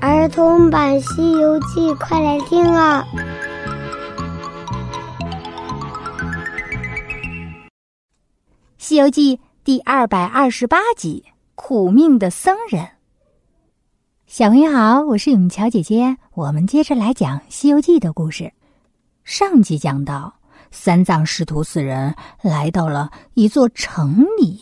儿童版《西游记》，快来听啊！《西游记》第二百二十八集：苦命的僧人。小朋友好，我是永桥姐姐，我们接着来讲《西游记》的故事。上集讲到，三藏师徒四人来到了一座城里，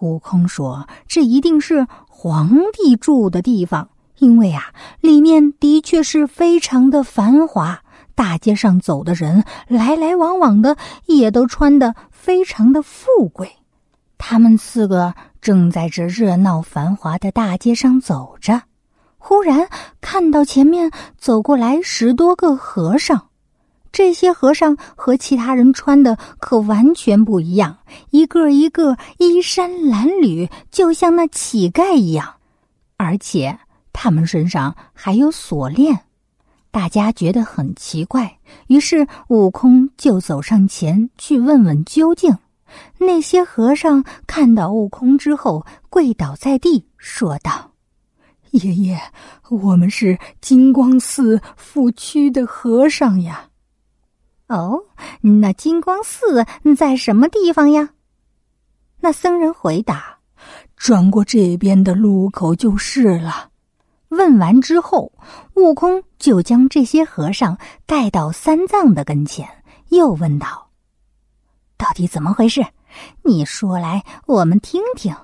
悟空说：“这一定是皇帝住的地方。”因为啊，里面的确是非常的繁华，大街上走的人来来往往的，也都穿的非常的富贵。他们四个正在这热闹繁华的大街上走着，忽然看到前面走过来十多个和尚。这些和尚和其他人穿的可完全不一样，一个一个衣衫褴褛，就像那乞丐一样，而且。他们身上还有锁链，大家觉得很奇怪，于是悟空就走上前去问问究竟。那些和尚看到悟空之后，跪倒在地，说道：“爷爷，我们是金光寺副区的和尚呀。”“哦，那金光寺在什么地方呀？”那僧人回答：“转过这边的路口就是了。”问完之后，悟空就将这些和尚带到三藏的跟前，又问道：“到底怎么回事？你说来，我们听听。”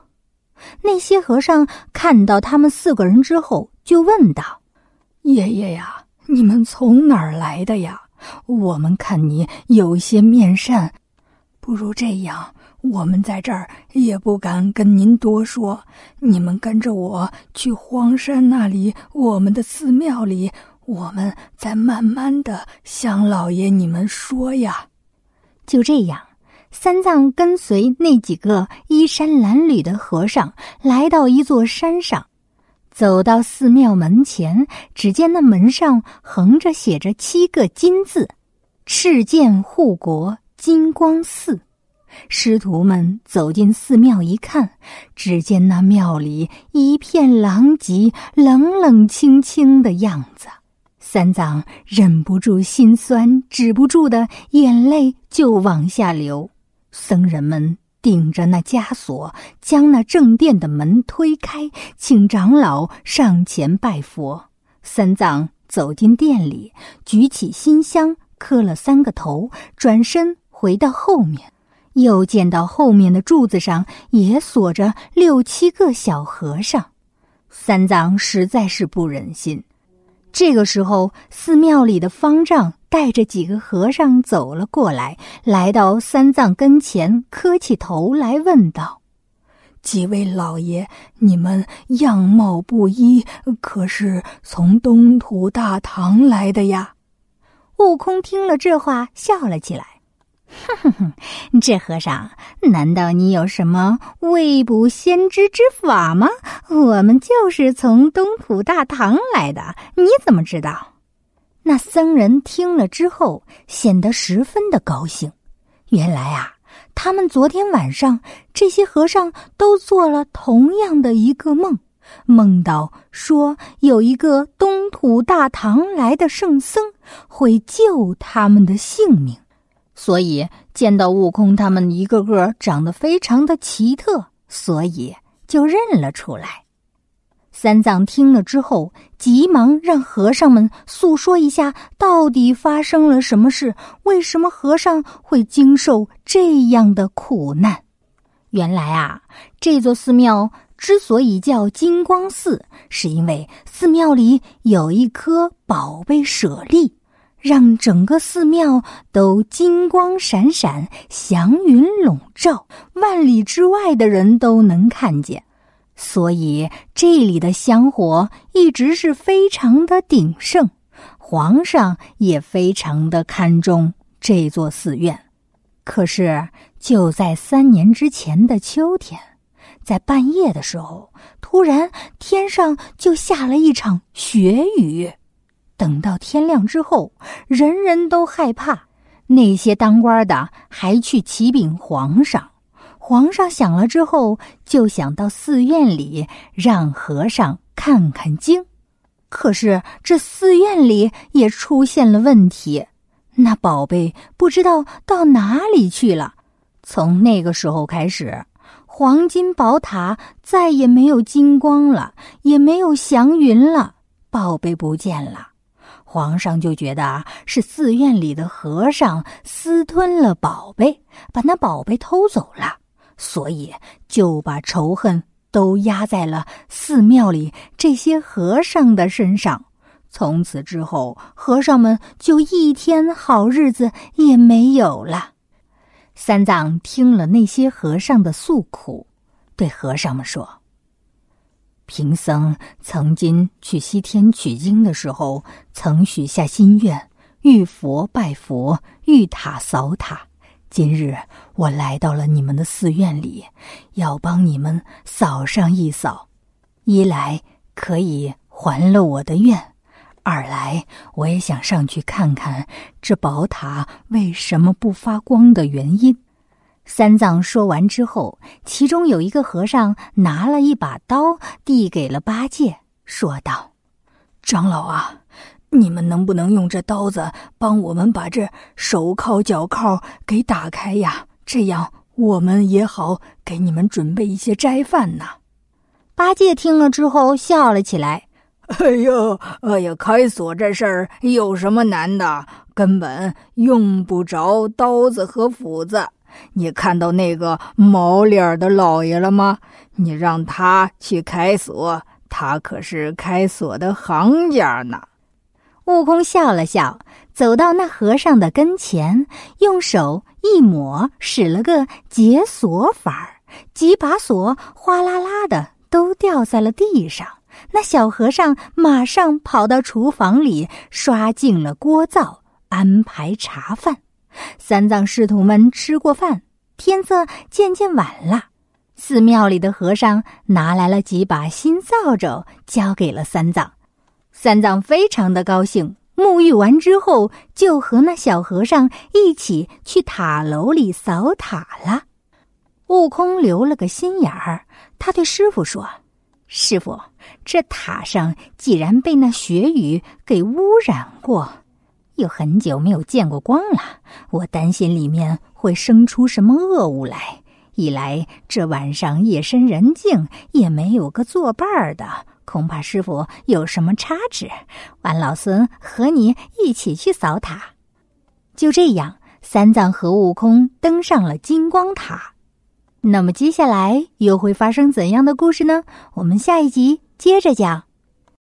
那些和尚看到他们四个人之后，就问道：“爷爷呀，你们从哪儿来的呀？我们看你有些面善，不如这样。”我们在这儿也不敢跟您多说，你们跟着我去荒山那里，我们的寺庙里，我们再慢慢的向老爷你们说呀。就这样，三藏跟随那几个衣衫褴褛的和尚来到一座山上，走到寺庙门前，只见那门上横着写着七个金字：“赤剑护国金光寺。”师徒们走进寺庙一看，只见那庙里一片狼藉、冷冷清清的样子。三藏忍不住心酸，止不住的眼泪就往下流。僧人们顶着那枷锁，将那正殿的门推开，请长老上前拜佛。三藏走进殿里，举起心香，磕了三个头，转身回到后面。又见到后面的柱子上也锁着六七个小和尚，三藏实在是不忍心。这个时候，寺庙里的方丈带着几个和尚走了过来，来到三藏跟前，磕起头来问道：“几位老爷，你们样貌不一，可是从东土大唐来的呀？”悟空听了这话，笑了起来。哼哼哼，这和尚，难道你有什么未卜先知之法吗？我们就是从东土大唐来的，你怎么知道？那僧人听了之后，显得十分的高兴。原来啊，他们昨天晚上这些和尚都做了同样的一个梦，梦到说有一个东土大唐来的圣僧会救他们的性命。所以见到悟空他们一个个长得非常的奇特，所以就认了出来。三藏听了之后，急忙让和尚们诉说一下到底发生了什么事，为什么和尚会经受这样的苦难？原来啊，这座寺庙之所以叫金光寺，是因为寺庙里有一颗宝贝舍利。让整个寺庙都金光闪闪，祥云笼罩，万里之外的人都能看见。所以这里的香火一直是非常的鼎盛，皇上也非常的看重这座寺院。可是就在三年之前的秋天，在半夜的时候，突然天上就下了一场雪雨。等到天亮之后，人人都害怕。那些当官的还去启禀皇上。皇上想了之后，就想到寺院里让和尚看看经。可是这寺院里也出现了问题，那宝贝不知道到哪里去了。从那个时候开始，黄金宝塔再也没有金光了，也没有祥云了，宝贝不见了。皇上就觉得是寺院里的和尚私吞了宝贝，把那宝贝偷走了，所以就把仇恨。都压在了寺庙里这些和尚的身上。从此之后，和尚们就一天好日子也没有了。三藏听了那些和尚的诉苦，对和尚们说：“贫僧曾经去西天取经的时候，曾许下心愿，遇佛拜佛，遇塔扫塔。”今日我来到了你们的寺院里，要帮你们扫上一扫，一来可以还了我的愿，二来我也想上去看看这宝塔为什么不发光的原因。三藏说完之后，其中有一个和尚拿了一把刀递给了八戒，说道：“长老啊。”你们能不能用这刀子帮我们把这手铐脚铐给打开呀？这样我们也好给你们准备一些斋饭呢。八戒听了之后笑了起来：“哎呀，哎呀，开锁这事儿有什么难的？根本用不着刀子和斧子。你看到那个毛脸的老爷了吗？你让他去开锁，他可是开锁的行家呢。”悟空笑了笑，走到那和尚的跟前，用手一抹，使了个解锁法儿，几把锁哗啦啦的都掉在了地上。那小和尚马上跑到厨房里，刷净了锅灶，安排茶饭。三藏师徒们吃过饭，天色渐渐晚了。寺庙里的和尚拿来了几把新扫帚，交给了三藏。三藏非常的高兴，沐浴完之后，就和那小和尚一起去塔楼里扫塔了。悟空留了个心眼儿，他对师傅说：“师傅，这塔上既然被那血雨给污染过，有很久没有见过光了，我担心里面会生出什么恶物来。一来这晚上夜深人静，也没有个作伴的。”恐怕师傅有什么差池，俺老孙和你一起去扫塔。就这样，三藏和悟空登上了金光塔。那么接下来又会发生怎样的故事呢？我们下一集接着讲。